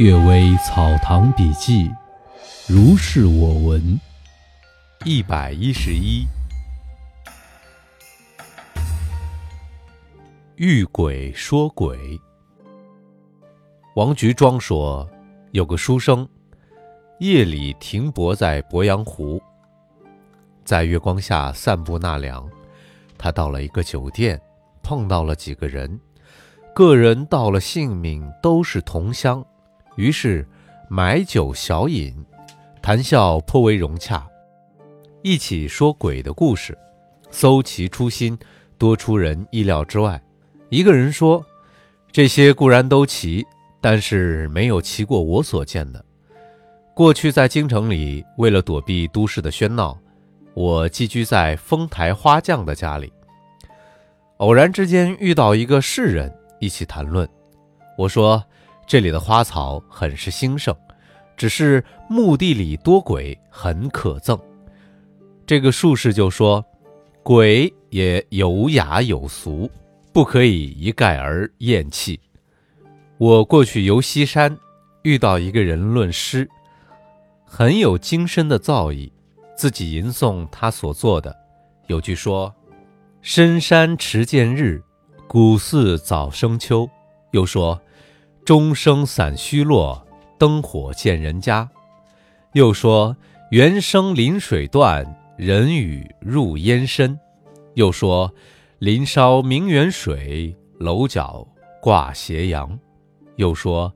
阅微草堂笔记，如是我闻一百一十一。遇鬼说鬼。王菊庄说，有个书生，夜里停泊在鄱阳湖，在月光下散步纳凉。他到了一个酒店，碰到了几个人，个人到了姓名都是同乡。于是买酒小饮，谈笑颇为融洽，一起说鬼的故事，搜其初心，多出人意料之外。一个人说：“这些固然都奇，但是没有奇过我所见的。过去在京城里，为了躲避都市的喧闹，我寄居在丰台花匠的家里。偶然之间遇到一个士人，一起谈论。我说。”这里的花草很是兴盛，只是墓地里多鬼，很可憎。这个术士就说：“鬼也有雅有俗，不可以一概而厌弃。”我过去游西山，遇到一个人论诗，很有精深的造诣，自己吟诵他所作的。有句说：“深山迟见日，古寺早生秋。”又说。钟声散虚落，灯火见人家。又说猿声临水断，人语入烟深。又说林梢明远水，楼角挂斜阳。又说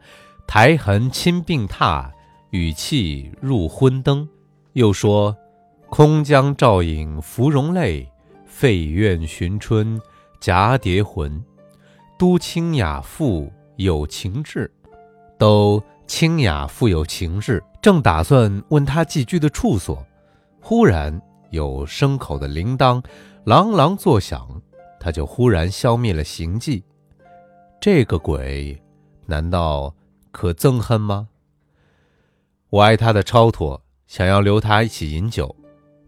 苔痕侵病榻，雨气入昏灯。又说空江照影芙蓉泪，废院寻春蛱蝶魂。都清雅赋。有情志，都清雅富有情志。正打算问他寄居的处所，忽然有牲口的铃铛朗朗作响，他就忽然消灭了行迹。这个鬼，难道可憎恨吗？我爱他的超脱，想要留他一起饮酒。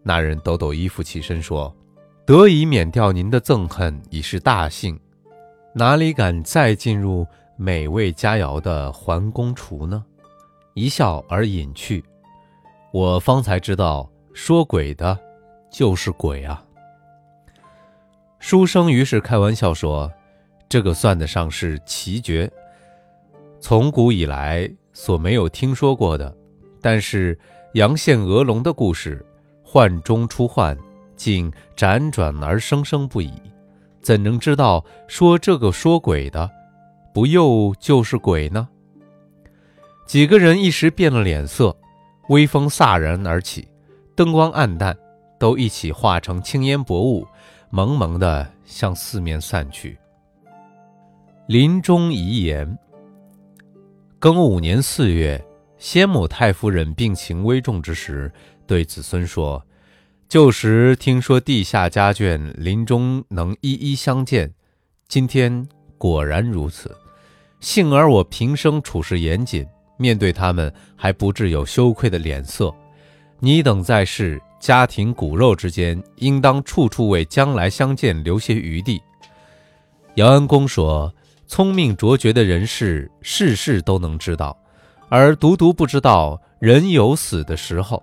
那人抖抖衣服起身说：“得以免掉您的憎恨，已是大幸，哪里敢再进入？”美味佳肴的桓公厨呢？一笑而隐去。我方才知道，说鬼的，就是鬼啊。书生于是开玩笑说：“这个算得上是奇绝，从古以来所没有听说过的。但是阳羡鹅龙的故事，幻中出幻，竟辗转而生生不已。怎能知道说这个说鬼的？”不又就是鬼呢？几个人一时变了脸色，微风飒然而起，灯光暗淡，都一起化成青烟薄雾，蒙蒙的向四面散去。临终遗言：庚午年四月，先母太夫人病情危重之时，对子孙说：“旧时听说地下家眷临终能一一相见，今天。”果然如此，幸而我平生处事严谨，面对他们还不致有羞愧的脸色。你等在世，家庭骨肉之间，应当处处为将来相见留些余地。姚安公说：“聪明卓绝的人士，事事都能知道，而独独不知道人有死的时候。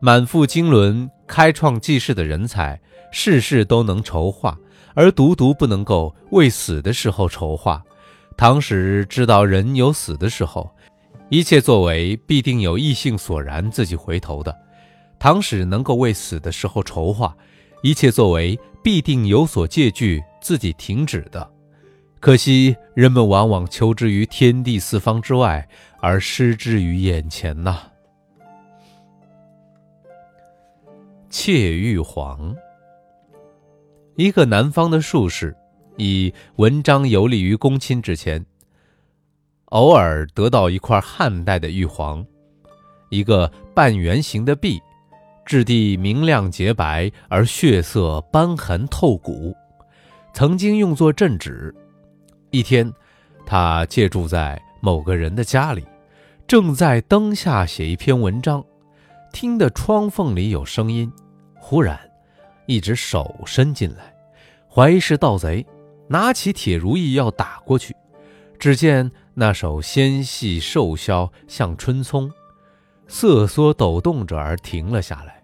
满腹经纶、开创济世的人才，事事都能筹划。”而独独不能够为死的时候筹划。唐史知道人有死的时候，一切作为必定有异性所然，自己回头的。唐史能够为死的时候筹划，一切作为必定有所借据，自己停止的。可惜人们往往求之于天地四方之外，而失之于眼前呐。窃玉皇。一个南方的术士，以文章游历于公亲之前，偶尔得到一块汉代的玉皇，一个半圆形的璧，质地明亮洁白，而血色斑痕透骨，曾经用作镇纸。一天，他借住在某个人的家里，正在灯下写一篇文章，听得窗缝里有声音，忽然。一只手伸进来，怀疑是盗贼，拿起铁如意要打过去。只见那手纤细瘦削，像春葱，瑟缩抖动着而停了下来。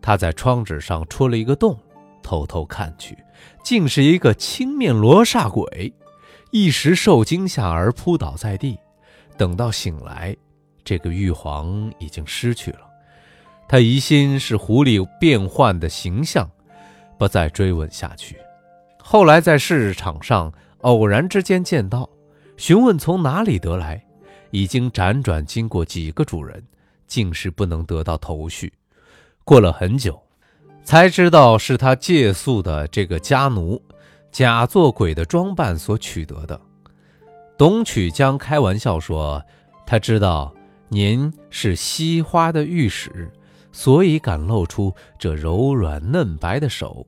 他在窗纸上戳了一个洞，偷偷看去，竟是一个青面罗刹鬼，一时受惊吓而扑倒在地。等到醒来，这个玉皇已经失去了。他疑心是狐狸变换的形象，不再追问下去。后来在市场上偶然之间见到，询问从哪里得来，已经辗转经过几个主人，竟是不能得到头绪。过了很久，才知道是他借宿的这个家奴，假作鬼的装扮所取得的。董曲江开玩笑说：“他知道您是惜花的御史，所以敢露出这柔软嫩白的手。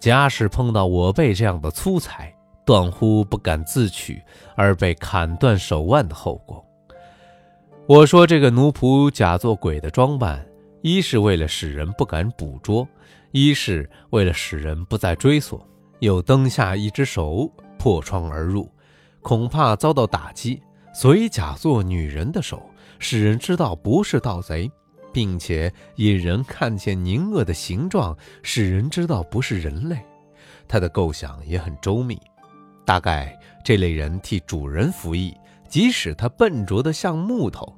假使碰到我辈这样的粗才，断乎不敢自取，而被砍断手腕的后果。”我说：“这个奴仆假作鬼的装扮。”一是为了使人不敢捕捉，一是为了使人不再追索。又蹬下一只手破窗而入，恐怕遭到打击，所以假作女人的手，使人知道不是盗贼，并且引人看见凝恶的形状，使人知道不是人类。他的构想也很周密，大概这类人替主人服役，即使他笨拙的像木头。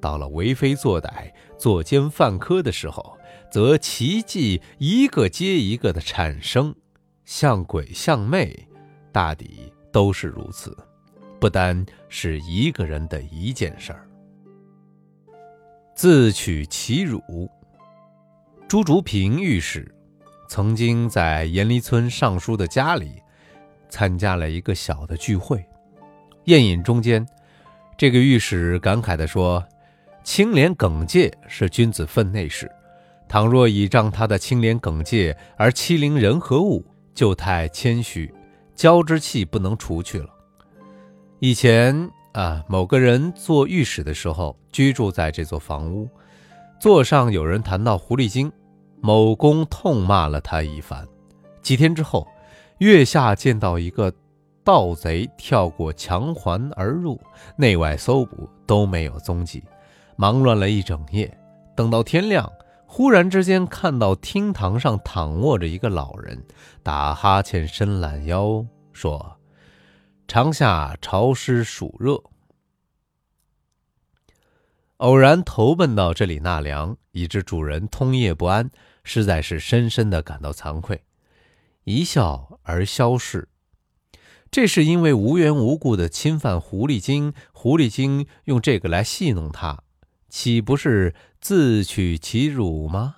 到了为非作歹、作奸犯科的时候，则奇迹一个接一个的产生，像鬼像魅，大抵都是如此，不单是一个人的一件事儿。自取其辱。朱竹平御史曾经在严离村尚书的家里参加了一个小的聚会，宴饮中间，这个御史感慨地说。清廉耿介是君子分内事，倘若倚仗他的清廉耿介而欺凌人和物，就太谦虚，骄之气不能除去了。以前啊，某个人做御史的时候，居住在这座房屋，座上有人谈到狐狸精，某公痛骂了他一番。几天之后，月下见到一个盗贼跳过墙环而入，内外搜捕都没有踪迹。忙乱了一整夜，等到天亮，忽然之间看到厅堂上躺卧着一个老人，打哈欠、伸懒腰，说：“长夏潮湿暑热，偶然投奔到这里纳凉，以致主人通夜不安，实在是深深的感到惭愧。”一笑而消逝。这是因为无缘无故的侵犯狐狸精，狐狸精用这个来戏弄他。岂不是自取其辱吗？